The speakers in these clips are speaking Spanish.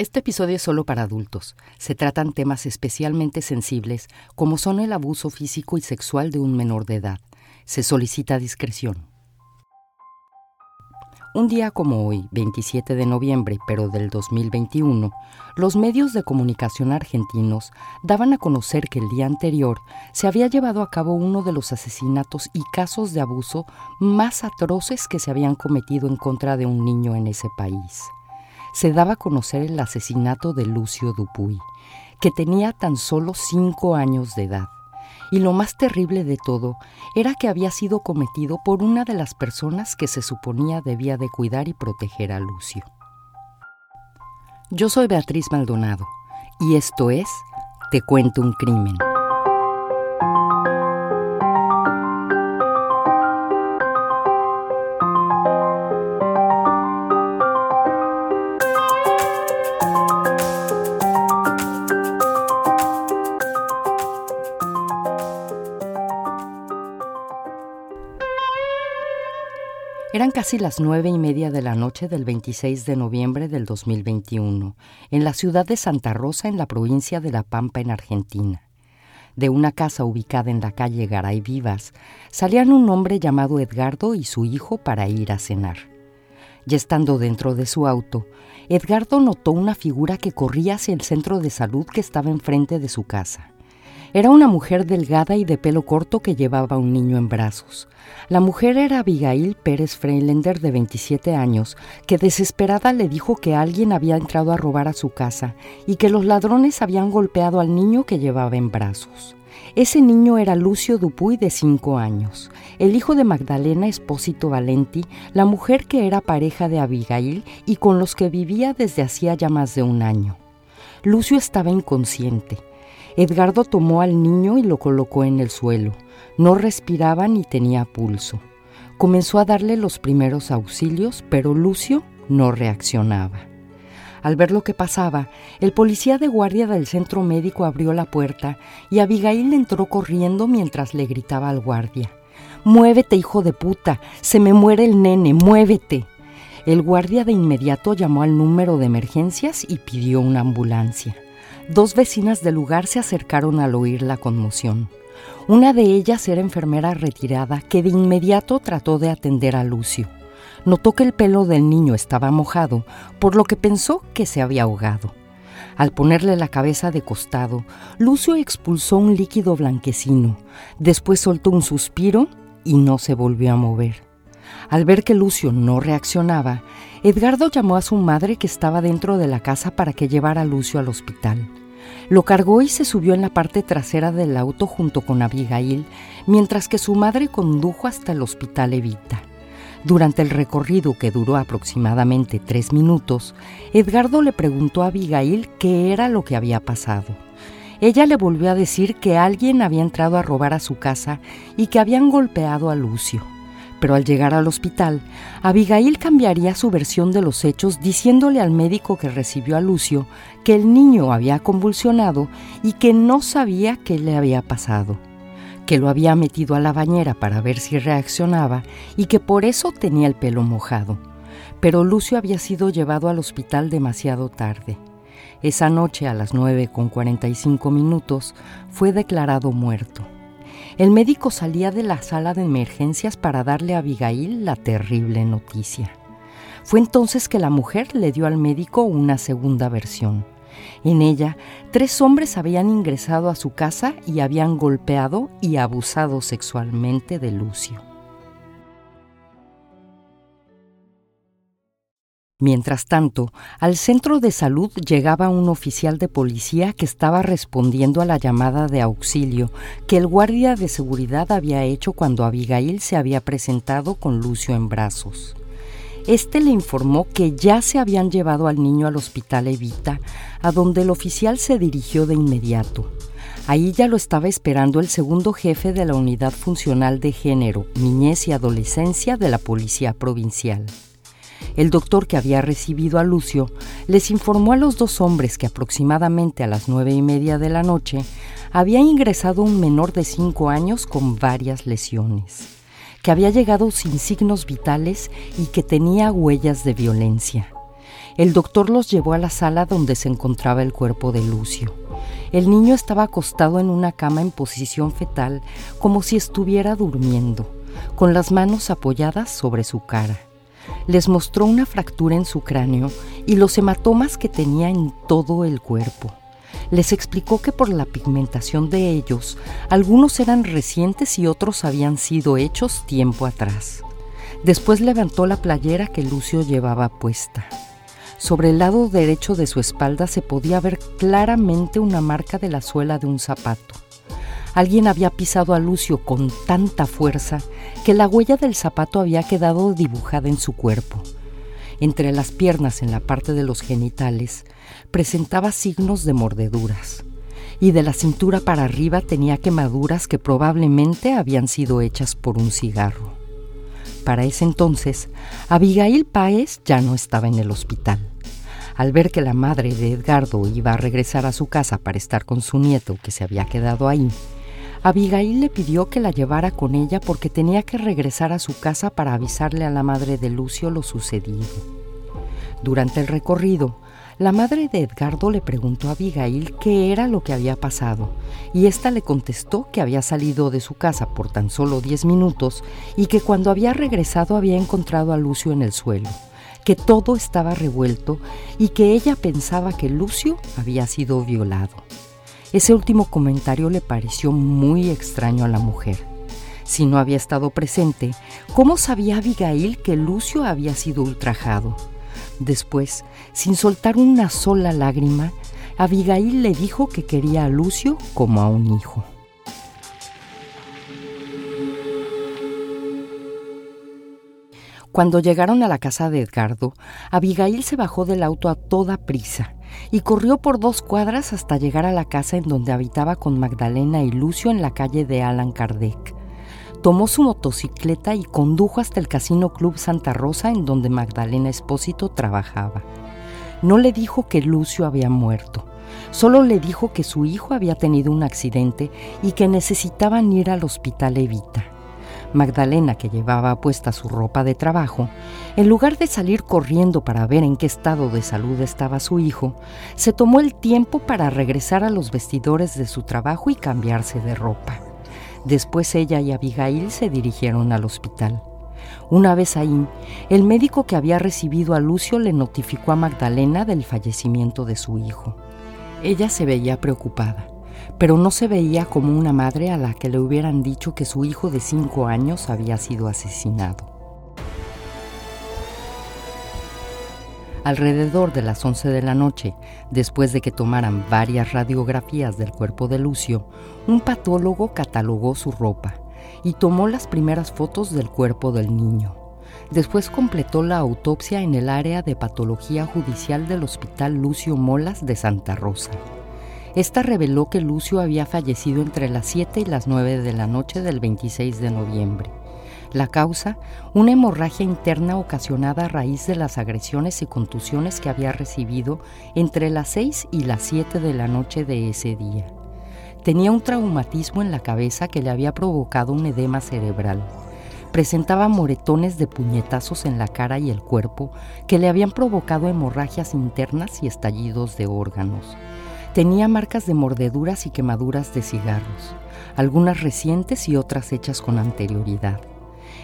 Este episodio es solo para adultos. Se tratan temas especialmente sensibles como son el abuso físico y sexual de un menor de edad. Se solicita discreción. Un día como hoy, 27 de noviembre, pero del 2021, los medios de comunicación argentinos daban a conocer que el día anterior se había llevado a cabo uno de los asesinatos y casos de abuso más atroces que se habían cometido en contra de un niño en ese país se daba a conocer el asesinato de Lucio Dupuy, que tenía tan solo cinco años de edad. Y lo más terrible de todo era que había sido cometido por una de las personas que se suponía debía de cuidar y proteger a Lucio. Yo soy Beatriz Maldonado y esto es Te cuento un crimen. Casi las nueve y media de la noche del 26 de noviembre del 2021, en la ciudad de Santa Rosa, en la provincia de La Pampa, en Argentina. De una casa ubicada en la calle Garay Vivas, salían un hombre llamado Edgardo y su hijo para ir a cenar. Ya estando dentro de su auto, Edgardo notó una figura que corría hacia el centro de salud que estaba enfrente de su casa. Era una mujer delgada y de pelo corto que llevaba un niño en brazos. La mujer era Abigail Pérez Freilender, de 27 años, que desesperada le dijo que alguien había entrado a robar a su casa y que los ladrones habían golpeado al niño que llevaba en brazos. Ese niño era Lucio Dupuy, de 5 años, el hijo de Magdalena Espósito Valenti, la mujer que era pareja de Abigail y con los que vivía desde hacía ya más de un año. Lucio estaba inconsciente. Edgardo tomó al niño y lo colocó en el suelo. No respiraba ni tenía pulso. Comenzó a darle los primeros auxilios, pero Lucio no reaccionaba. Al ver lo que pasaba, el policía de guardia del centro médico abrió la puerta y Abigail entró corriendo mientras le gritaba al guardia. Muévete, hijo de puta, se me muere el nene, muévete. El guardia de inmediato llamó al número de emergencias y pidió una ambulancia. Dos vecinas del lugar se acercaron al oír la conmoción. Una de ellas era enfermera retirada que de inmediato trató de atender a Lucio. Notó que el pelo del niño estaba mojado, por lo que pensó que se había ahogado. Al ponerle la cabeza de costado, Lucio expulsó un líquido blanquecino, después soltó un suspiro y no se volvió a mover. Al ver que Lucio no reaccionaba, Edgardo llamó a su madre que estaba dentro de la casa para que llevara a Lucio al hospital. Lo cargó y se subió en la parte trasera del auto junto con Abigail, mientras que su madre condujo hasta el hospital Evita. Durante el recorrido, que duró aproximadamente tres minutos, Edgardo le preguntó a Abigail qué era lo que había pasado. Ella le volvió a decir que alguien había entrado a robar a su casa y que habían golpeado a Lucio pero al llegar al hospital, Abigail cambiaría su versión de los hechos diciéndole al médico que recibió a Lucio que el niño había convulsionado y que no sabía qué le había pasado, que lo había metido a la bañera para ver si reaccionaba y que por eso tenía el pelo mojado. Pero Lucio había sido llevado al hospital demasiado tarde. Esa noche a las 9 con 45 minutos fue declarado muerto. El médico salía de la sala de emergencias para darle a Abigail la terrible noticia. Fue entonces que la mujer le dio al médico una segunda versión. En ella, tres hombres habían ingresado a su casa y habían golpeado y abusado sexualmente de Lucio. Mientras tanto, al centro de salud llegaba un oficial de policía que estaba respondiendo a la llamada de auxilio que el guardia de seguridad había hecho cuando Abigail se había presentado con Lucio en brazos. Este le informó que ya se habían llevado al niño al hospital Evita, a donde el oficial se dirigió de inmediato. Ahí ya lo estaba esperando el segundo jefe de la Unidad Funcional de Género, Niñez y Adolescencia de la Policía Provincial. El doctor que había recibido a Lucio les informó a los dos hombres que aproximadamente a las nueve y media de la noche había ingresado un menor de cinco años con varias lesiones, que había llegado sin signos vitales y que tenía huellas de violencia. El doctor los llevó a la sala donde se encontraba el cuerpo de Lucio. El niño estaba acostado en una cama en posición fetal, como si estuviera durmiendo, con las manos apoyadas sobre su cara. Les mostró una fractura en su cráneo y los hematomas que tenía en todo el cuerpo. Les explicó que por la pigmentación de ellos, algunos eran recientes y otros habían sido hechos tiempo atrás. Después levantó la playera que Lucio llevaba puesta. Sobre el lado derecho de su espalda se podía ver claramente una marca de la suela de un zapato. Alguien había pisado a Lucio con tanta fuerza que la huella del zapato había quedado dibujada en su cuerpo. Entre las piernas, en la parte de los genitales, presentaba signos de mordeduras, y de la cintura para arriba tenía quemaduras que probablemente habían sido hechas por un cigarro. Para ese entonces, Abigail Páez ya no estaba en el hospital. Al ver que la madre de Edgardo iba a regresar a su casa para estar con su nieto que se había quedado ahí, Abigail le pidió que la llevara con ella porque tenía que regresar a su casa para avisarle a la madre de Lucio lo sucedido. Durante el recorrido, la madre de Edgardo le preguntó a Abigail qué era lo que había pasado, y ésta le contestó que había salido de su casa por tan solo diez minutos y que cuando había regresado había encontrado a Lucio en el suelo, que todo estaba revuelto y que ella pensaba que Lucio había sido violado. Ese último comentario le pareció muy extraño a la mujer. Si no había estado presente, ¿cómo sabía Abigail que Lucio había sido ultrajado? Después, sin soltar una sola lágrima, Abigail le dijo que quería a Lucio como a un hijo. Cuando llegaron a la casa de Edgardo, Abigail se bajó del auto a toda prisa y corrió por dos cuadras hasta llegar a la casa en donde habitaba con Magdalena y Lucio en la calle de Alan Kardec tomó su motocicleta y condujo hasta el Casino Club Santa Rosa en donde Magdalena Espósito trabajaba. No le dijo que Lucio había muerto, solo le dijo que su hijo había tenido un accidente y que necesitaban ir al hospital Evita. Magdalena, que llevaba puesta su ropa de trabajo, en lugar de salir corriendo para ver en qué estado de salud estaba su hijo, se tomó el tiempo para regresar a los vestidores de su trabajo y cambiarse de ropa. Después ella y Abigail se dirigieron al hospital. Una vez ahí, el médico que había recibido a Lucio le notificó a Magdalena del fallecimiento de su hijo. Ella se veía preocupada, pero no se veía como una madre a la que le hubieran dicho que su hijo de cinco años había sido asesinado. Alrededor de las 11 de la noche, después de que tomaran varias radiografías del cuerpo de Lucio, un patólogo catalogó su ropa y tomó las primeras fotos del cuerpo del niño. Después completó la autopsia en el área de patología judicial del Hospital Lucio Molas de Santa Rosa. Esta reveló que Lucio había fallecido entre las 7 y las 9 de la noche del 26 de noviembre. La causa, una hemorragia interna ocasionada a raíz de las agresiones y contusiones que había recibido entre las 6 y las 7 de la noche de ese día. Tenía un traumatismo en la cabeza que le había provocado un edema cerebral. Presentaba moretones de puñetazos en la cara y el cuerpo que le habían provocado hemorragias internas y estallidos de órganos. Tenía marcas de mordeduras y quemaduras de cigarros, algunas recientes y otras hechas con anterioridad.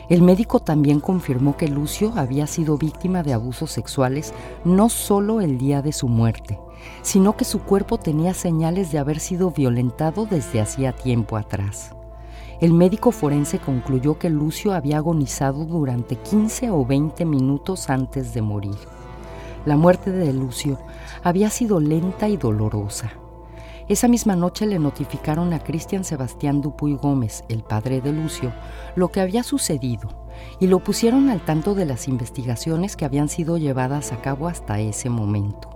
El médico también confirmó que Lucio había sido víctima de abusos sexuales no solo el día de su muerte, sino que su cuerpo tenía señales de haber sido violentado desde hacía tiempo atrás. El médico forense concluyó que Lucio había agonizado durante 15 o 20 minutos antes de morir. La muerte de Lucio había sido lenta y dolorosa. Esa misma noche le notificaron a Cristian Sebastián Dupuy Gómez, el padre de Lucio, lo que había sucedido y lo pusieron al tanto de las investigaciones que habían sido llevadas a cabo hasta ese momento.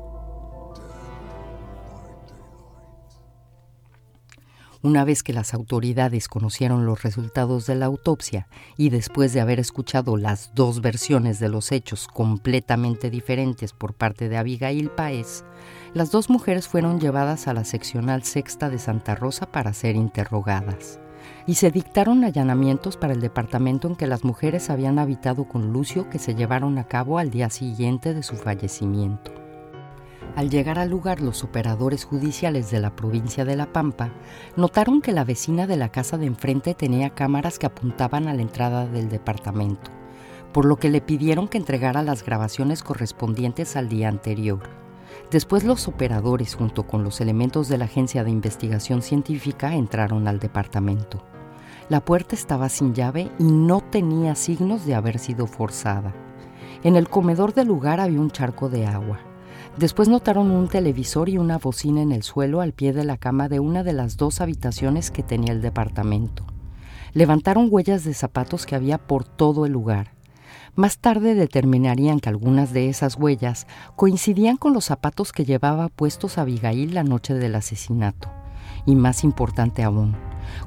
Una vez que las autoridades conocieron los resultados de la autopsia y después de haber escuchado las dos versiones de los hechos completamente diferentes por parte de Abigail Paez, las dos mujeres fueron llevadas a la seccional sexta de Santa Rosa para ser interrogadas. y se dictaron allanamientos para el departamento en que las mujeres habían habitado con Lucio que se llevaron a cabo al día siguiente de su fallecimiento. Al llegar al lugar, los operadores judiciales de la provincia de La Pampa notaron que la vecina de la casa de enfrente tenía cámaras que apuntaban a la entrada del departamento, por lo que le pidieron que entregara las grabaciones correspondientes al día anterior. Después los operadores, junto con los elementos de la Agencia de Investigación Científica, entraron al departamento. La puerta estaba sin llave y no tenía signos de haber sido forzada. En el comedor del lugar había un charco de agua. Después notaron un televisor y una bocina en el suelo al pie de la cama de una de las dos habitaciones que tenía el departamento. Levantaron huellas de zapatos que había por todo el lugar. Más tarde determinarían que algunas de esas huellas coincidían con los zapatos que llevaba puestos Abigail la noche del asesinato. Y más importante aún,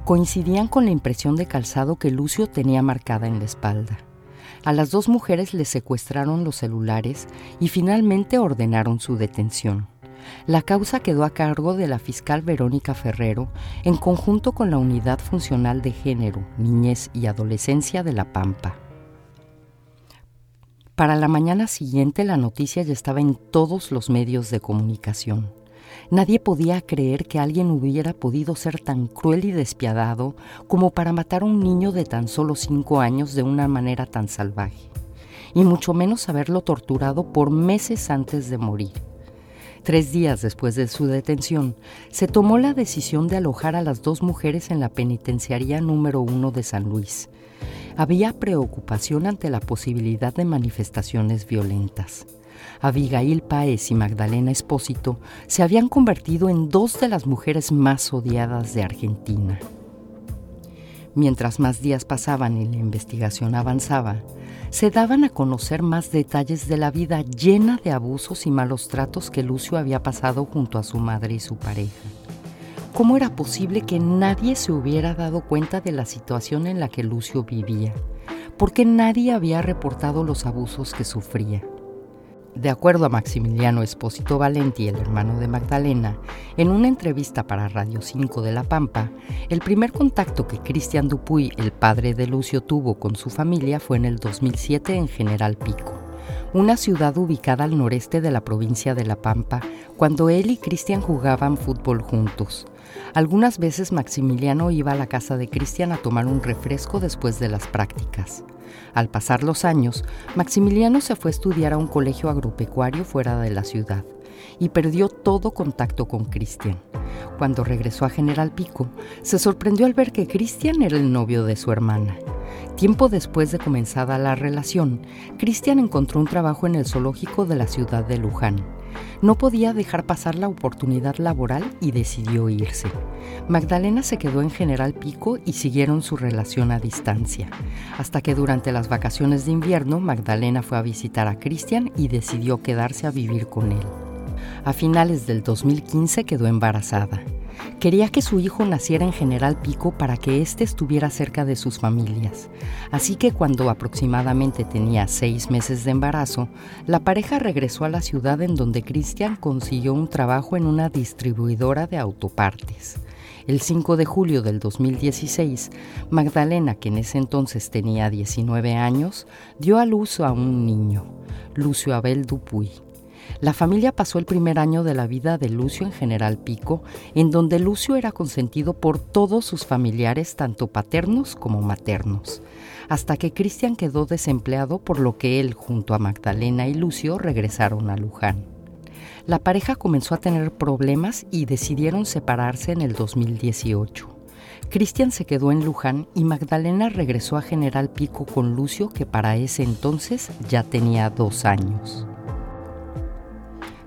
coincidían con la impresión de calzado que Lucio tenía marcada en la espalda. A las dos mujeres les secuestraron los celulares y finalmente ordenaron su detención. La causa quedó a cargo de la fiscal Verónica Ferrero en conjunto con la Unidad Funcional de Género, Niñez y Adolescencia de La Pampa. Para la mañana siguiente la noticia ya estaba en todos los medios de comunicación. Nadie podía creer que alguien hubiera podido ser tan cruel y despiadado como para matar a un niño de tan solo cinco años de una manera tan salvaje, y mucho menos haberlo torturado por meses antes de morir. Tres días después de su detención, se tomó la decisión de alojar a las dos mujeres en la penitenciaría número uno de San Luis. Había preocupación ante la posibilidad de manifestaciones violentas. Abigail Paez y Magdalena Espósito se habían convertido en dos de las mujeres más odiadas de Argentina. Mientras más días pasaban y la investigación avanzaba, se daban a conocer más detalles de la vida llena de abusos y malos tratos que Lucio había pasado junto a su madre y su pareja. ¿Cómo era posible que nadie se hubiera dado cuenta de la situación en la que Lucio vivía? ¿Por qué nadie había reportado los abusos que sufría? De acuerdo a Maximiliano Espósito Valenti, el hermano de Magdalena, en una entrevista para Radio 5 de La Pampa, el primer contacto que Cristian Dupuy, el padre de Lucio, tuvo con su familia fue en el 2007 en General Pico, una ciudad ubicada al noreste de la provincia de La Pampa, cuando él y Cristian jugaban fútbol juntos. Algunas veces Maximiliano iba a la casa de Cristian a tomar un refresco después de las prácticas. Al pasar los años, Maximiliano se fue a estudiar a un colegio agropecuario fuera de la ciudad y perdió todo contacto con Cristian. Cuando regresó a General Pico, se sorprendió al ver que Cristian era el novio de su hermana. Tiempo después de comenzada la relación, Cristian encontró un trabajo en el zoológico de la ciudad de Luján no podía dejar pasar la oportunidad laboral y decidió irse. Magdalena se quedó en General Pico y siguieron su relación a distancia, hasta que durante las vacaciones de invierno Magdalena fue a visitar a Cristian y decidió quedarse a vivir con él. A finales del 2015 quedó embarazada. Quería que su hijo naciera en General Pico para que éste estuviera cerca de sus familias. Así que cuando aproximadamente tenía seis meses de embarazo, la pareja regresó a la ciudad en donde Cristian consiguió un trabajo en una distribuidora de autopartes. El 5 de julio del 2016, Magdalena, que en ese entonces tenía 19 años, dio a luz a un niño, Lucio Abel Dupuy. La familia pasó el primer año de la vida de Lucio en General Pico, en donde Lucio era consentido por todos sus familiares, tanto paternos como maternos, hasta que Cristian quedó desempleado, por lo que él, junto a Magdalena y Lucio, regresaron a Luján. La pareja comenzó a tener problemas y decidieron separarse en el 2018. Cristian se quedó en Luján y Magdalena regresó a General Pico con Lucio, que para ese entonces ya tenía dos años.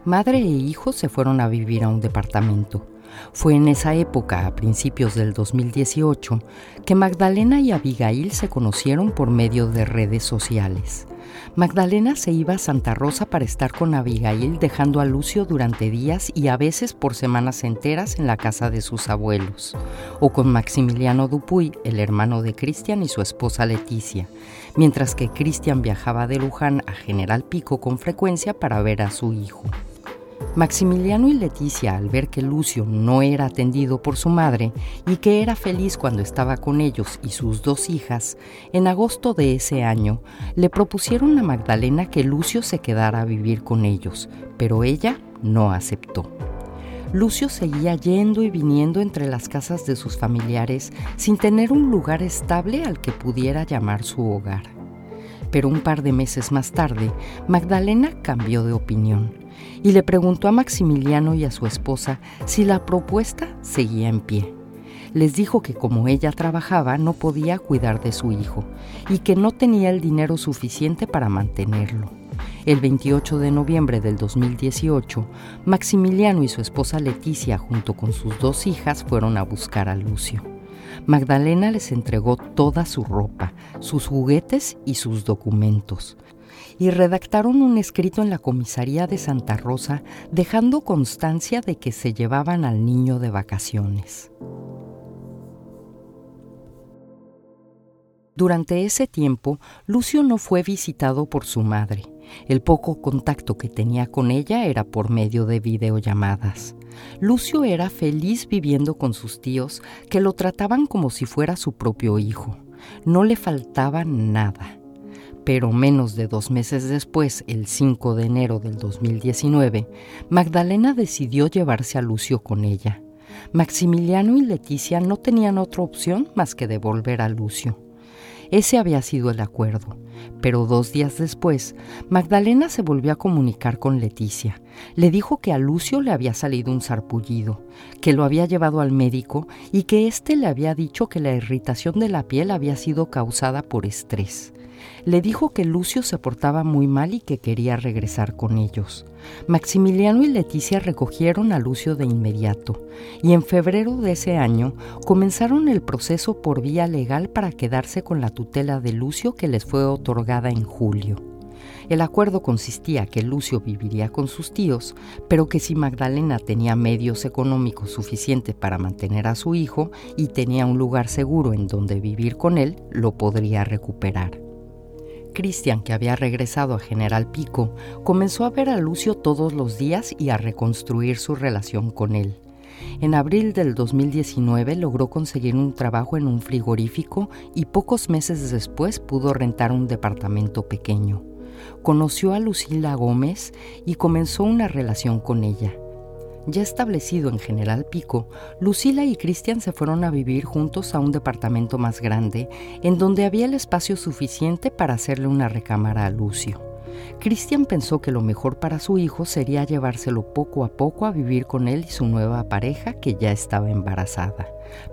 Madre e hijo se fueron a vivir a un departamento. Fue en esa época, a principios del 2018, que Magdalena y Abigail se conocieron por medio de redes sociales. Magdalena se iba a Santa Rosa para estar con Abigail dejando a Lucio durante días y a veces por semanas enteras en la casa de sus abuelos, o con Maximiliano Dupuy, el hermano de Cristian y su esposa Leticia, mientras que Cristian viajaba de Luján a General Pico con frecuencia para ver a su hijo. Maximiliano y Leticia, al ver que Lucio no era atendido por su madre y que era feliz cuando estaba con ellos y sus dos hijas, en agosto de ese año le propusieron a Magdalena que Lucio se quedara a vivir con ellos, pero ella no aceptó. Lucio seguía yendo y viniendo entre las casas de sus familiares sin tener un lugar estable al que pudiera llamar su hogar. Pero un par de meses más tarde, Magdalena cambió de opinión y le preguntó a Maximiliano y a su esposa si la propuesta seguía en pie. Les dijo que como ella trabajaba no podía cuidar de su hijo y que no tenía el dinero suficiente para mantenerlo. El 28 de noviembre del 2018, Maximiliano y su esposa Leticia junto con sus dos hijas fueron a buscar a Lucio. Magdalena les entregó toda su ropa, sus juguetes y sus documentos y redactaron un escrito en la comisaría de Santa Rosa dejando constancia de que se llevaban al niño de vacaciones. Durante ese tiempo, Lucio no fue visitado por su madre. El poco contacto que tenía con ella era por medio de videollamadas. Lucio era feliz viviendo con sus tíos, que lo trataban como si fuera su propio hijo. No le faltaba nada pero menos de dos meses después, el 5 de enero del 2019, Magdalena decidió llevarse a Lucio con ella. Maximiliano y Leticia no tenían otra opción más que devolver a Lucio. Ese había sido el acuerdo, pero dos días después, Magdalena se volvió a comunicar con Leticia. Le dijo que a Lucio le había salido un sarpullido, que lo había llevado al médico y que éste le había dicho que la irritación de la piel había sido causada por estrés le dijo que Lucio se portaba muy mal y que quería regresar con ellos. Maximiliano y Leticia recogieron a Lucio de inmediato y en febrero de ese año comenzaron el proceso por vía legal para quedarse con la tutela de Lucio que les fue otorgada en julio. El acuerdo consistía que Lucio viviría con sus tíos, pero que si Magdalena tenía medios económicos suficientes para mantener a su hijo y tenía un lugar seguro en donde vivir con él, lo podría recuperar. Cristian, que había regresado a General Pico, comenzó a ver a Lucio todos los días y a reconstruir su relación con él. En abril del 2019 logró conseguir un trabajo en un frigorífico y pocos meses después pudo rentar un departamento pequeño. Conoció a Lucila Gómez y comenzó una relación con ella. Ya establecido en General Pico, Lucila y Cristian se fueron a vivir juntos a un departamento más grande, en donde había el espacio suficiente para hacerle una recámara a Lucio. Cristian pensó que lo mejor para su hijo sería llevárselo poco a poco a vivir con él y su nueva pareja, que ya estaba embarazada.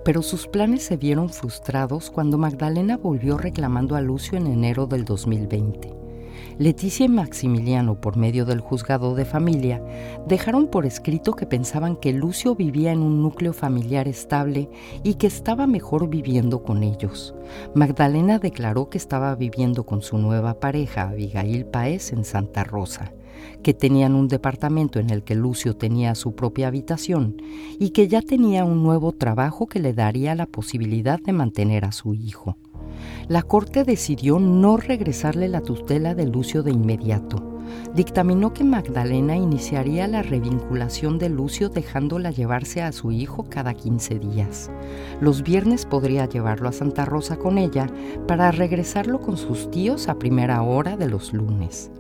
Pero sus planes se vieron frustrados cuando Magdalena volvió reclamando a Lucio en enero del 2020. Leticia y Maximiliano, por medio del juzgado de familia, dejaron por escrito que pensaban que Lucio vivía en un núcleo familiar estable y que estaba mejor viviendo con ellos. Magdalena declaró que estaba viviendo con su nueva pareja, Abigail Paez, en Santa Rosa que tenían un departamento en el que Lucio tenía su propia habitación y que ya tenía un nuevo trabajo que le daría la posibilidad de mantener a su hijo la Corte decidió no regresarle la tutela de Lucio de inmediato. Dictaminó que Magdalena iniciaría la revinculación de Lucio dejándola llevarse a su hijo cada 15 días. Los viernes podría llevarlo a Santa Rosa con ella para regresarlo con sus tíos a primera hora de los lunes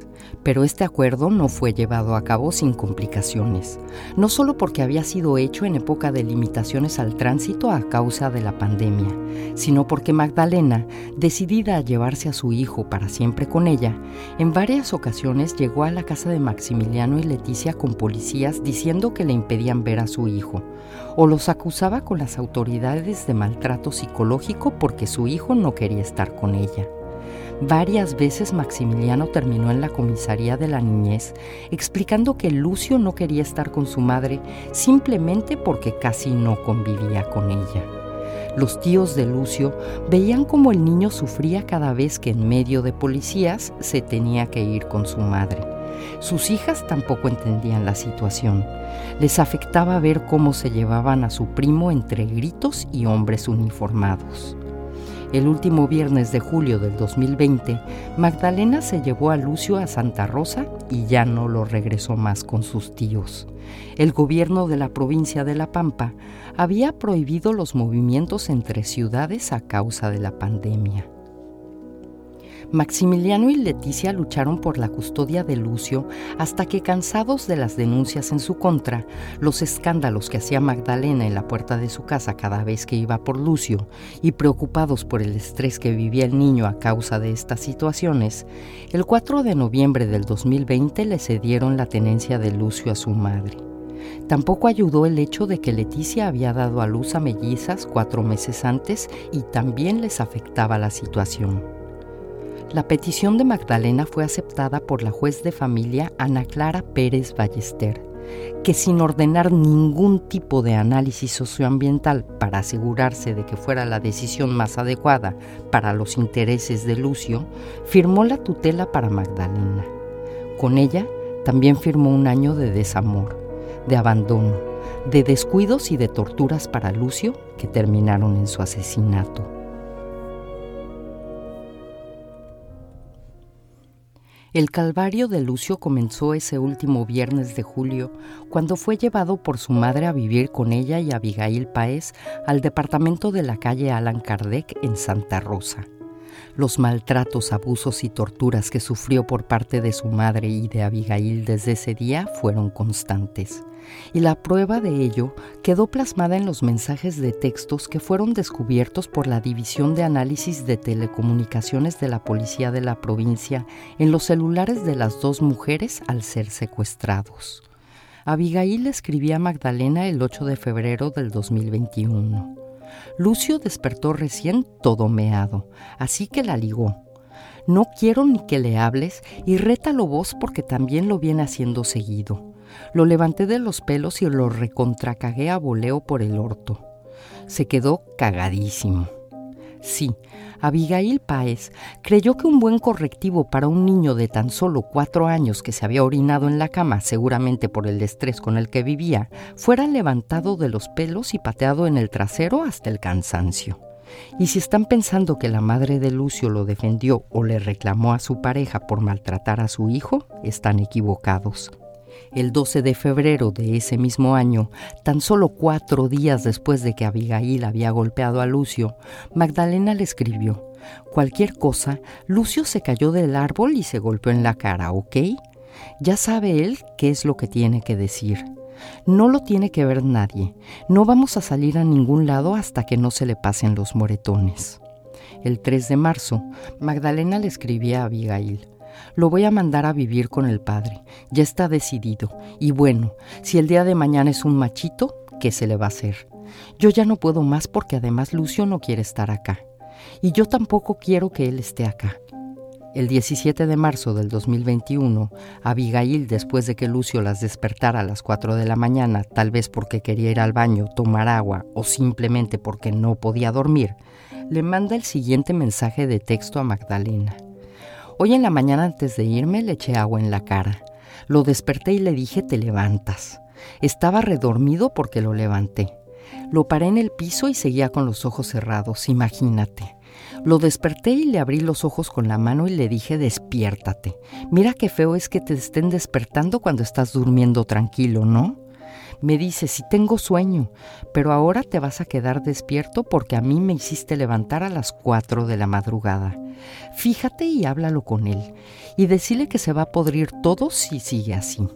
pero este acuerdo no fue llevado a cabo sin complicaciones, no solo porque había sido hecho en época de limitaciones al tránsito a causa de la pandemia, sino porque Magdalena, decidida a llevarse a su hijo para siempre con ella, en varias ocasiones llegó a la casa de Maximiliano y Leticia con policías diciendo que le impedían ver a su hijo, o los acusaba con las autoridades de maltrato psicológico porque su hijo no quería estar con ella. Varias veces Maximiliano terminó en la comisaría de la niñez explicando que Lucio no quería estar con su madre simplemente porque casi no convivía con ella. Los tíos de Lucio veían como el niño sufría cada vez que en medio de policías se tenía que ir con su madre. Sus hijas tampoco entendían la situación. Les afectaba ver cómo se llevaban a su primo entre gritos y hombres uniformados. El último viernes de julio del 2020, Magdalena se llevó a Lucio a Santa Rosa y ya no lo regresó más con sus tíos. El gobierno de la provincia de La Pampa había prohibido los movimientos entre ciudades a causa de la pandemia. Maximiliano y Leticia lucharon por la custodia de Lucio hasta que, cansados de las denuncias en su contra, los escándalos que hacía Magdalena en la puerta de su casa cada vez que iba por Lucio y preocupados por el estrés que vivía el niño a causa de estas situaciones, el 4 de noviembre del 2020 le cedieron la tenencia de Lucio a su madre. Tampoco ayudó el hecho de que Leticia había dado a luz a mellizas cuatro meses antes y también les afectaba la situación. La petición de Magdalena fue aceptada por la juez de familia Ana Clara Pérez Ballester, que sin ordenar ningún tipo de análisis socioambiental para asegurarse de que fuera la decisión más adecuada para los intereses de Lucio, firmó la tutela para Magdalena. Con ella también firmó un año de desamor, de abandono, de descuidos y de torturas para Lucio que terminaron en su asesinato. El calvario de Lucio comenzó ese último viernes de julio, cuando fue llevado por su madre a vivir con ella y Abigail Paez al departamento de la calle Alan Kardec en Santa Rosa. Los maltratos, abusos y torturas que sufrió por parte de su madre y de Abigail desde ese día fueron constantes y la prueba de ello quedó plasmada en los mensajes de textos que fueron descubiertos por la División de Análisis de Telecomunicaciones de la Policía de la provincia en los celulares de las dos mujeres al ser secuestrados. Abigail escribía a Magdalena el 8 de febrero del 2021. Lucio despertó recién todo meado, así que la ligó. No quiero ni que le hables y rétalo vos porque también lo viene haciendo seguido. Lo levanté de los pelos y lo recontracagué a voleo por el orto. Se quedó cagadísimo. Sí, Abigail Páez creyó que un buen correctivo para un niño de tan solo cuatro años que se había orinado en la cama, seguramente por el estrés con el que vivía, fuera levantado de los pelos y pateado en el trasero hasta el cansancio. Y si están pensando que la madre de Lucio lo defendió o le reclamó a su pareja por maltratar a su hijo, están equivocados. El 12 de febrero de ese mismo año, tan solo cuatro días después de que Abigail había golpeado a Lucio, Magdalena le escribió, Cualquier cosa, Lucio se cayó del árbol y se golpeó en la cara, ¿ok? Ya sabe él qué es lo que tiene que decir. No lo tiene que ver nadie. No vamos a salir a ningún lado hasta que no se le pasen los moretones. El 3 de marzo, Magdalena le escribía a Abigail. Lo voy a mandar a vivir con el padre. Ya está decidido. Y bueno, si el día de mañana es un machito, ¿qué se le va a hacer? Yo ya no puedo más porque además Lucio no quiere estar acá. Y yo tampoco quiero que él esté acá. El 17 de marzo del 2021, Abigail, después de que Lucio las despertara a las 4 de la mañana, tal vez porque quería ir al baño, tomar agua o simplemente porque no podía dormir, le manda el siguiente mensaje de texto a Magdalena. Hoy en la mañana antes de irme le eché agua en la cara. Lo desperté y le dije te levantas. Estaba redormido porque lo levanté. Lo paré en el piso y seguía con los ojos cerrados, imagínate. Lo desperté y le abrí los ojos con la mano y le dije despiértate. Mira qué feo es que te estén despertando cuando estás durmiendo tranquilo, ¿no? Me dice, si tengo sueño, pero ahora te vas a quedar despierto porque a mí me hiciste levantar a las cuatro de la madrugada. Fíjate y háblalo con él, y decile que se va a podrir todo si sigue así.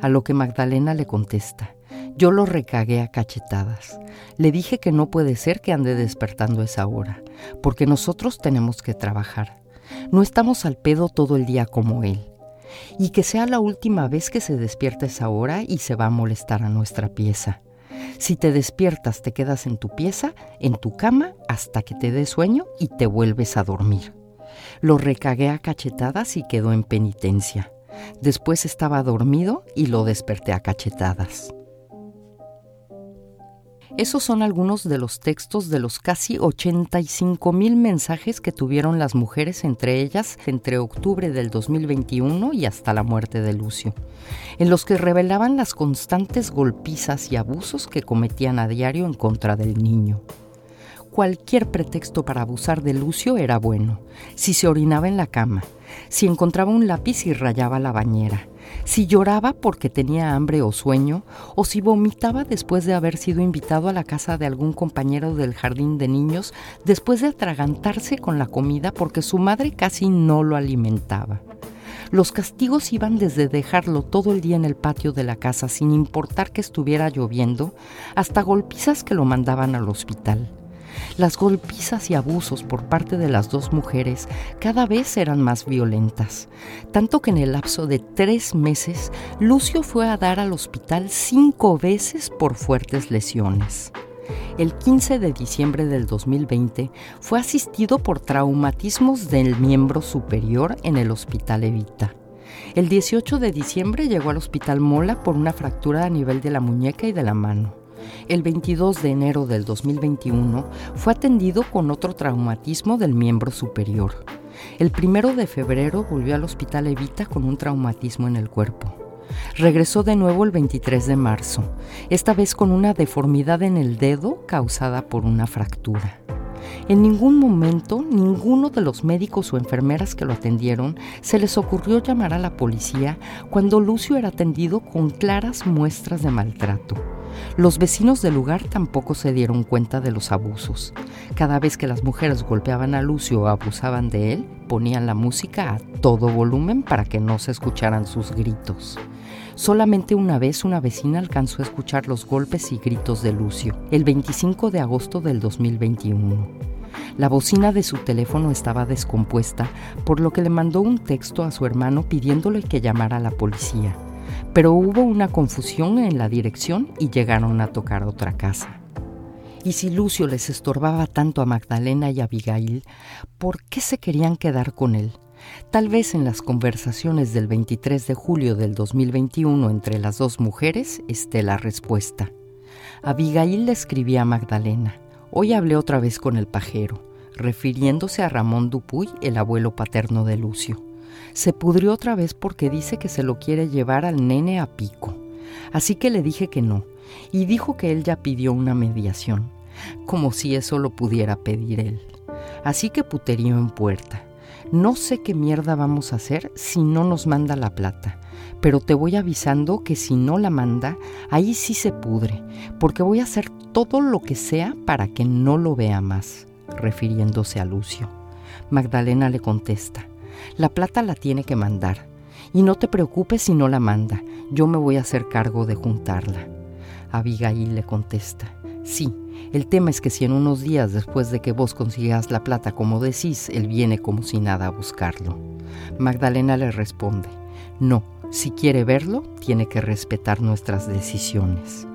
A lo que Magdalena le contesta, yo lo recagué a cachetadas. Le dije que no puede ser que ande despertando esa hora, porque nosotros tenemos que trabajar. No estamos al pedo todo el día como él y que sea la última vez que se despierta esa hora y se va a molestar a nuestra pieza. Si te despiertas, te quedas en tu pieza, en tu cama, hasta que te dé sueño y te vuelves a dormir. Lo recagué a cachetadas y quedó en penitencia. Después estaba dormido y lo desperté a cachetadas. Esos son algunos de los textos de los casi 85 mil mensajes que tuvieron las mujeres entre ellas entre octubre del 2021 y hasta la muerte de Lucio, en los que revelaban las constantes golpizas y abusos que cometían a diario en contra del niño. cualquier pretexto para abusar de Lucio era bueno. Si se orinaba en la cama, si encontraba un lápiz y rayaba la bañera, si lloraba porque tenía hambre o sueño, o si vomitaba después de haber sido invitado a la casa de algún compañero del jardín de niños después de atragantarse con la comida porque su madre casi no lo alimentaba. Los castigos iban desde dejarlo todo el día en el patio de la casa sin importar que estuviera lloviendo, hasta golpizas que lo mandaban al hospital. Las golpizas y abusos por parte de las dos mujeres cada vez eran más violentas, tanto que en el lapso de tres meses Lucio fue a dar al hospital cinco veces por fuertes lesiones. El 15 de diciembre del 2020 fue asistido por traumatismos del miembro superior en el Hospital Evita. El 18 de diciembre llegó al Hospital Mola por una fractura a nivel de la muñeca y de la mano. El 22 de enero del 2021 fue atendido con otro traumatismo del miembro superior. El 1 de febrero volvió al Hospital Evita con un traumatismo en el cuerpo. Regresó de nuevo el 23 de marzo, esta vez con una deformidad en el dedo causada por una fractura. En ningún momento, ninguno de los médicos o enfermeras que lo atendieron se les ocurrió llamar a la policía cuando Lucio era atendido con claras muestras de maltrato. Los vecinos del lugar tampoco se dieron cuenta de los abusos. Cada vez que las mujeres golpeaban a Lucio o abusaban de él, ponían la música a todo volumen para que no se escucharan sus gritos. Solamente una vez una vecina alcanzó a escuchar los golpes y gritos de Lucio, el 25 de agosto del 2021. La bocina de su teléfono estaba descompuesta, por lo que le mandó un texto a su hermano pidiéndole que llamara a la policía pero hubo una confusión en la dirección y llegaron a tocar otra casa. Y si Lucio les estorbaba tanto a Magdalena y a Abigail, ¿por qué se querían quedar con él? Tal vez en las conversaciones del 23 de julio del 2021 entre las dos mujeres esté la respuesta. Abigail le escribía a Magdalena, hoy hablé otra vez con el pajero, refiriéndose a Ramón Dupuy, el abuelo paterno de Lucio se pudrió otra vez porque dice que se lo quiere llevar al nene a pico. Así que le dije que no, y dijo que él ya pidió una mediación, como si eso lo pudiera pedir él. Así que puterío en puerta. No sé qué mierda vamos a hacer si no nos manda la plata, pero te voy avisando que si no la manda, ahí sí se pudre, porque voy a hacer todo lo que sea para que no lo vea más, refiriéndose a Lucio. Magdalena le contesta, la plata la tiene que mandar. Y no te preocupes si no la manda, yo me voy a hacer cargo de juntarla. Abigail le contesta, sí, el tema es que si en unos días después de que vos consigas la plata como decís, él viene como si nada a buscarlo. Magdalena le responde, no, si quiere verlo, tiene que respetar nuestras decisiones.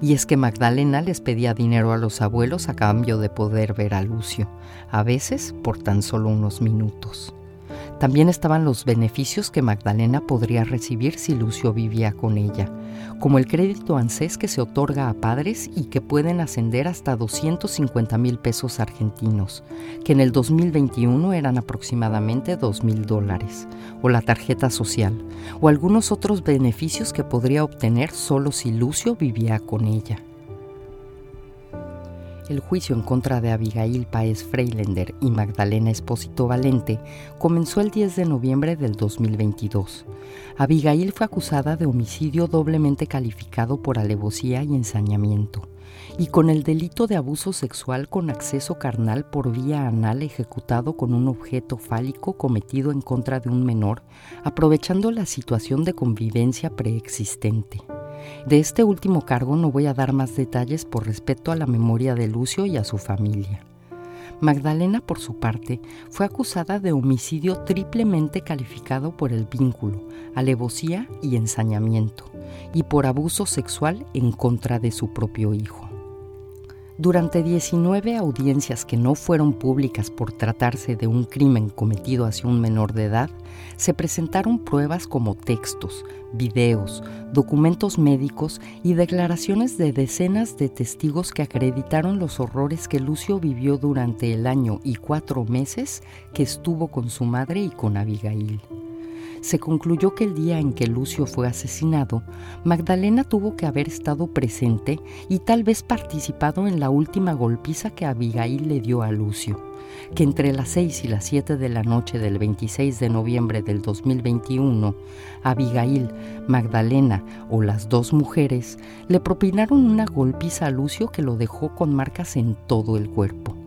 Y es que Magdalena les pedía dinero a los abuelos a cambio de poder ver a Lucio, a veces por tan solo unos minutos. También estaban los beneficios que Magdalena podría recibir si Lucio vivía con ella, como el crédito ANSES que se otorga a padres y que pueden ascender hasta 250 mil pesos argentinos, que en el 2021 eran aproximadamente 2 mil dólares, o la tarjeta social, o algunos otros beneficios que podría obtener solo si Lucio vivía con ella. El juicio en contra de Abigail Paez Freilender y Magdalena Espósito Valente comenzó el 10 de noviembre del 2022. Abigail fue acusada de homicidio doblemente calificado por alevosía y ensañamiento, y con el delito de abuso sexual con acceso carnal por vía anal ejecutado con un objeto fálico cometido en contra de un menor, aprovechando la situación de convivencia preexistente. De este último cargo no voy a dar más detalles por respeto a la memoria de Lucio y a su familia. Magdalena, por su parte, fue acusada de homicidio triplemente calificado por el vínculo, alevosía y ensañamiento, y por abuso sexual en contra de su propio hijo. Durante 19 audiencias que no fueron públicas por tratarse de un crimen cometido hacia un menor de edad, se presentaron pruebas como textos, videos, documentos médicos y declaraciones de decenas de testigos que acreditaron los horrores que Lucio vivió durante el año y cuatro meses que estuvo con su madre y con Abigail. Se concluyó que el día en que Lucio fue asesinado, Magdalena tuvo que haber estado presente y tal vez participado en la última golpiza que Abigail le dio a Lucio, que entre las 6 y las 7 de la noche del 26 de noviembre del 2021, Abigail, Magdalena o las dos mujeres le propinaron una golpiza a Lucio que lo dejó con marcas en todo el cuerpo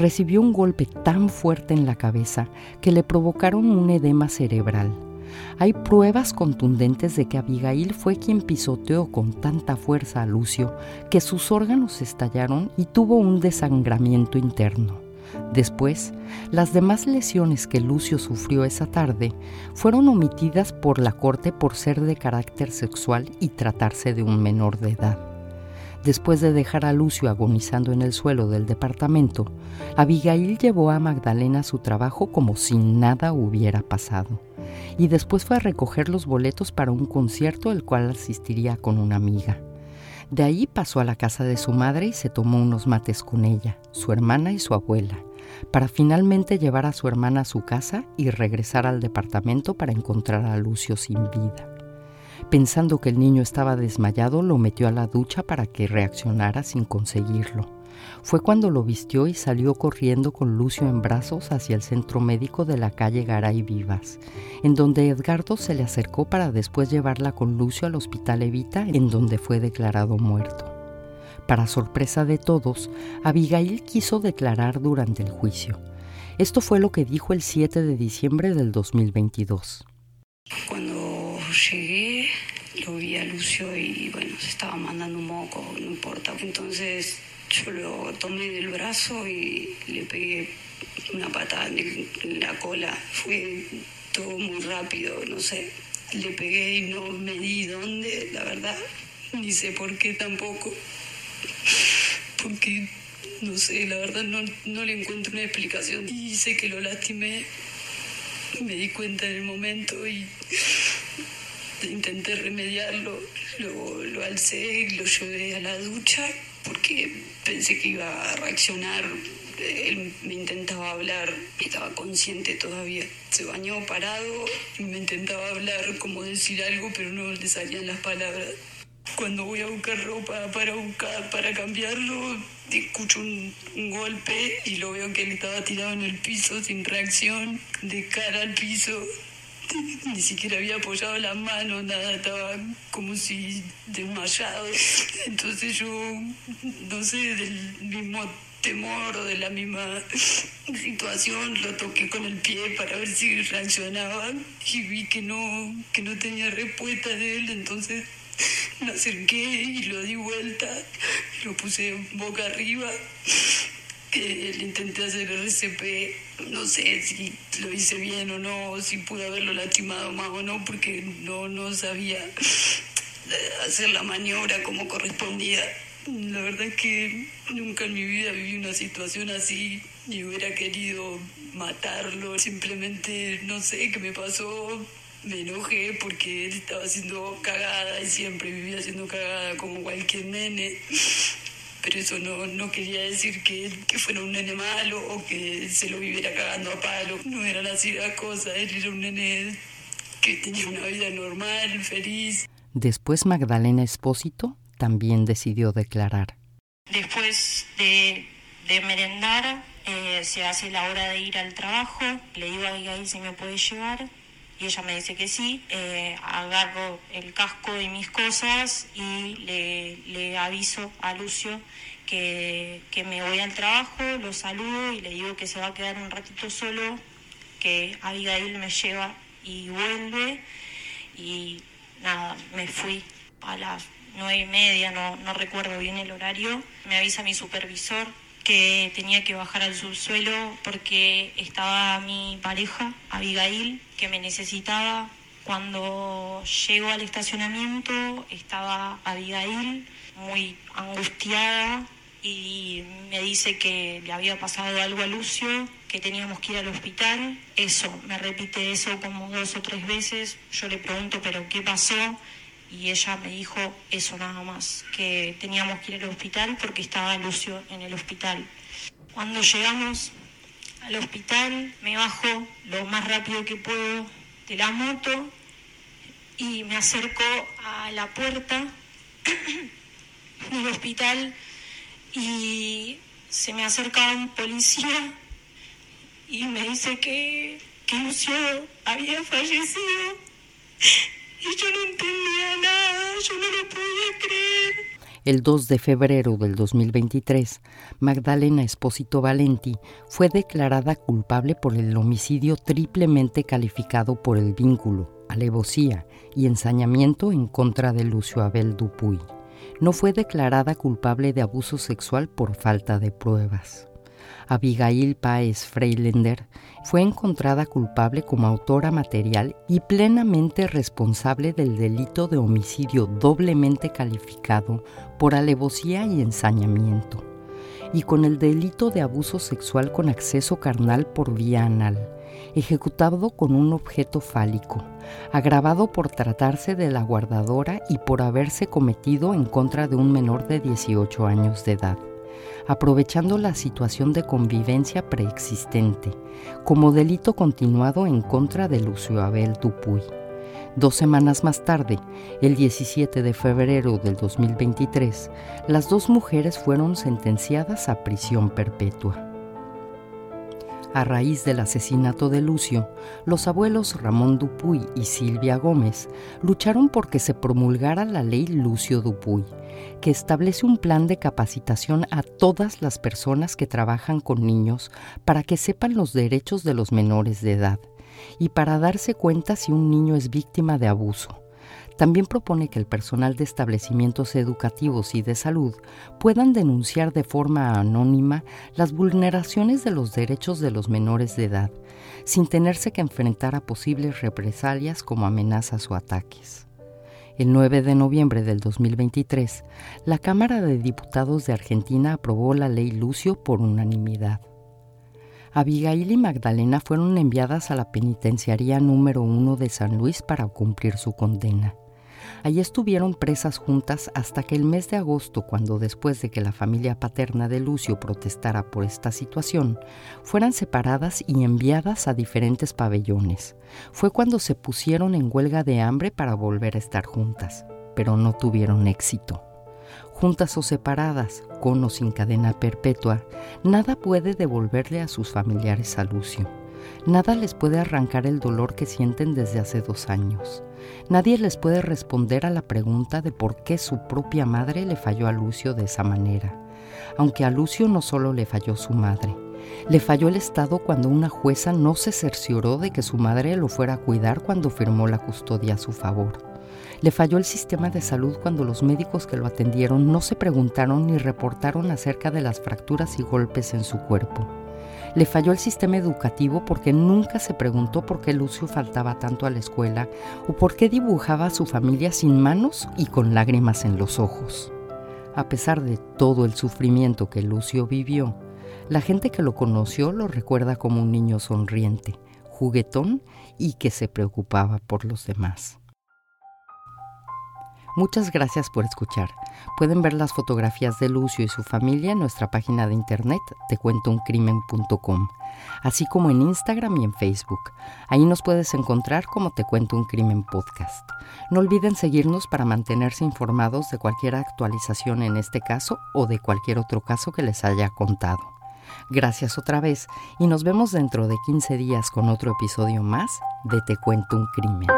recibió un golpe tan fuerte en la cabeza que le provocaron un edema cerebral. Hay pruebas contundentes de que Abigail fue quien pisoteó con tanta fuerza a Lucio que sus órganos estallaron y tuvo un desangramiento interno. Después, las demás lesiones que Lucio sufrió esa tarde fueron omitidas por la corte por ser de carácter sexual y tratarse de un menor de edad. Después de dejar a Lucio agonizando en el suelo del departamento, Abigail llevó a Magdalena a su trabajo como si nada hubiera pasado, y después fue a recoger los boletos para un concierto al cual asistiría con una amiga. De ahí pasó a la casa de su madre y se tomó unos mates con ella, su hermana y su abuela, para finalmente llevar a su hermana a su casa y regresar al departamento para encontrar a Lucio sin vida. Pensando que el niño estaba desmayado, lo metió a la ducha para que reaccionara sin conseguirlo. Fue cuando lo vistió y salió corriendo con Lucio en brazos hacia el centro médico de la calle Garay Vivas, en donde Edgardo se le acercó para después llevarla con Lucio al hospital Evita, en donde fue declarado muerto. Para sorpresa de todos, Abigail quiso declarar durante el juicio. Esto fue lo que dijo el 7 de diciembre del 2022. Cuando llegué, lo vi a Lucio y bueno, se estaba mandando un moco, no importa. Entonces yo lo tomé del brazo y le pegué una patada en la cola. Fue todo muy rápido, no sé. Le pegué y no me di dónde, la verdad. Ni sé por qué tampoco. Porque, no sé, la verdad no, no le encuentro una explicación. Y sé que lo lastimé. Me di cuenta en el momento y intenté remediarlo, lo, lo alcé y lo llevé a la ducha porque pensé que iba a reaccionar. Él me intentaba hablar, estaba consciente todavía. Se bañó parado me intentaba hablar, como decir algo, pero no le salían las palabras. Cuando voy a buscar ropa para buscar, para cambiarlo, escucho un, un, golpe y lo veo que él estaba tirado en el piso sin reacción, de cara al piso. Ni siquiera había apoyado la mano, nada, estaba como si desmayado. Entonces yo, no sé, del mismo temor o de la misma situación, lo toqué con el pie para ver si reaccionaba y vi que no, que no tenía respuesta de él, entonces me acerqué y lo di vuelta, lo puse boca arriba que le intenté hacer RCP, no sé si lo hice bien o no, si pude haberlo lastimado más o no, porque no, no sabía hacer la maniobra como correspondía. La verdad es que nunca en mi vida viví una situación así y hubiera querido matarlo. Simplemente, no sé qué me pasó, me enojé porque él estaba haciendo cagada y siempre vivía haciendo cagada como cualquier nene pero eso no, no quería decir que, que fuera un nene malo o que se lo viviera cagando a palo. No eran así las cosas, él era un nene que tenía una vida normal, feliz. Después Magdalena Espósito también decidió declarar. Después de, de merendar, eh, se hace la hora de ir al trabajo, le digo a Abigail si me puede llevar, y ella me dice que sí, eh, agarro el casco y mis cosas y le, le aviso a Lucio que, que, me voy al trabajo, lo saludo y le digo que se va a quedar un ratito solo, que Abigail me lleva y vuelve. Y nada, me fui a las nueve y media, no, no recuerdo bien el horario, me avisa mi supervisor que tenía que bajar al subsuelo porque estaba mi pareja, Abigail, que me necesitaba. Cuando llego al estacionamiento estaba Abigail muy angustiada y me dice que le había pasado algo a Lucio, que teníamos que ir al hospital. Eso, me repite eso como dos o tres veces. Yo le pregunto, pero ¿qué pasó? y ella me dijo eso nada más, que teníamos que ir al hospital porque estaba Lucio en el hospital. Cuando llegamos al hospital me bajo lo más rápido que puedo de la moto y me acerco a la puerta del hospital y se me acerca un policía y me dice que, que Lucio había fallecido y yo no entendía nada, yo no lo podía creer. El 2 de febrero del 2023, Magdalena Espósito Valenti fue declarada culpable por el homicidio triplemente calificado por el vínculo, alevosía y ensañamiento en contra de Lucio Abel Dupuy. No fue declarada culpable de abuso sexual por falta de pruebas. Abigail Páez Freilender fue encontrada culpable como autora material y plenamente responsable del delito de homicidio doblemente calificado por alevosía y ensañamiento, y con el delito de abuso sexual con acceso carnal por vía anal, ejecutado con un objeto fálico, agravado por tratarse de la guardadora y por haberse cometido en contra de un menor de 18 años de edad aprovechando la situación de convivencia preexistente, como delito continuado en contra de Lucio Abel Dupuy. Dos semanas más tarde, el 17 de febrero del 2023, las dos mujeres fueron sentenciadas a prisión perpetua. A raíz del asesinato de Lucio, los abuelos Ramón Dupuy y Silvia Gómez lucharon por que se promulgara la ley Lucio Dupuy, que establece un plan de capacitación a todas las personas que trabajan con niños para que sepan los derechos de los menores de edad y para darse cuenta si un niño es víctima de abuso. También propone que el personal de establecimientos educativos y de salud puedan denunciar de forma anónima las vulneraciones de los derechos de los menores de edad, sin tenerse que enfrentar a posibles represalias como amenazas o ataques. El 9 de noviembre del 2023, la Cámara de Diputados de Argentina aprobó la ley Lucio por unanimidad. Abigail y Magdalena fueron enviadas a la penitenciaría número 1 de San Luis para cumplir su condena. Allí estuvieron presas juntas hasta que el mes de agosto, cuando después de que la familia paterna de Lucio protestara por esta situación, fueran separadas y enviadas a diferentes pabellones. Fue cuando se pusieron en huelga de hambre para volver a estar juntas, pero no tuvieron éxito. Juntas o separadas, con o sin cadena perpetua, nada puede devolverle a sus familiares a Lucio. Nada les puede arrancar el dolor que sienten desde hace dos años. Nadie les puede responder a la pregunta de por qué su propia madre le falló a Lucio de esa manera, aunque a Lucio no solo le falló su madre, le falló el Estado cuando una jueza no se cercioró de que su madre lo fuera a cuidar cuando firmó la custodia a su favor. Le falló el sistema de salud cuando los médicos que lo atendieron no se preguntaron ni reportaron acerca de las fracturas y golpes en su cuerpo. Le falló el sistema educativo porque nunca se preguntó por qué Lucio faltaba tanto a la escuela o por qué dibujaba a su familia sin manos y con lágrimas en los ojos. A pesar de todo el sufrimiento que Lucio vivió, la gente que lo conoció lo recuerda como un niño sonriente, juguetón y que se preocupaba por los demás. Muchas gracias por escuchar. Pueden ver las fotografías de Lucio y su familia en nuestra página de internet tecuentouncrimen.com, así como en Instagram y en Facebook. Ahí nos puedes encontrar como Te Cuento un Crimen Podcast. No olviden seguirnos para mantenerse informados de cualquier actualización en este caso o de cualquier otro caso que les haya contado. Gracias otra vez y nos vemos dentro de 15 días con otro episodio más de Te Cuento un Crimen.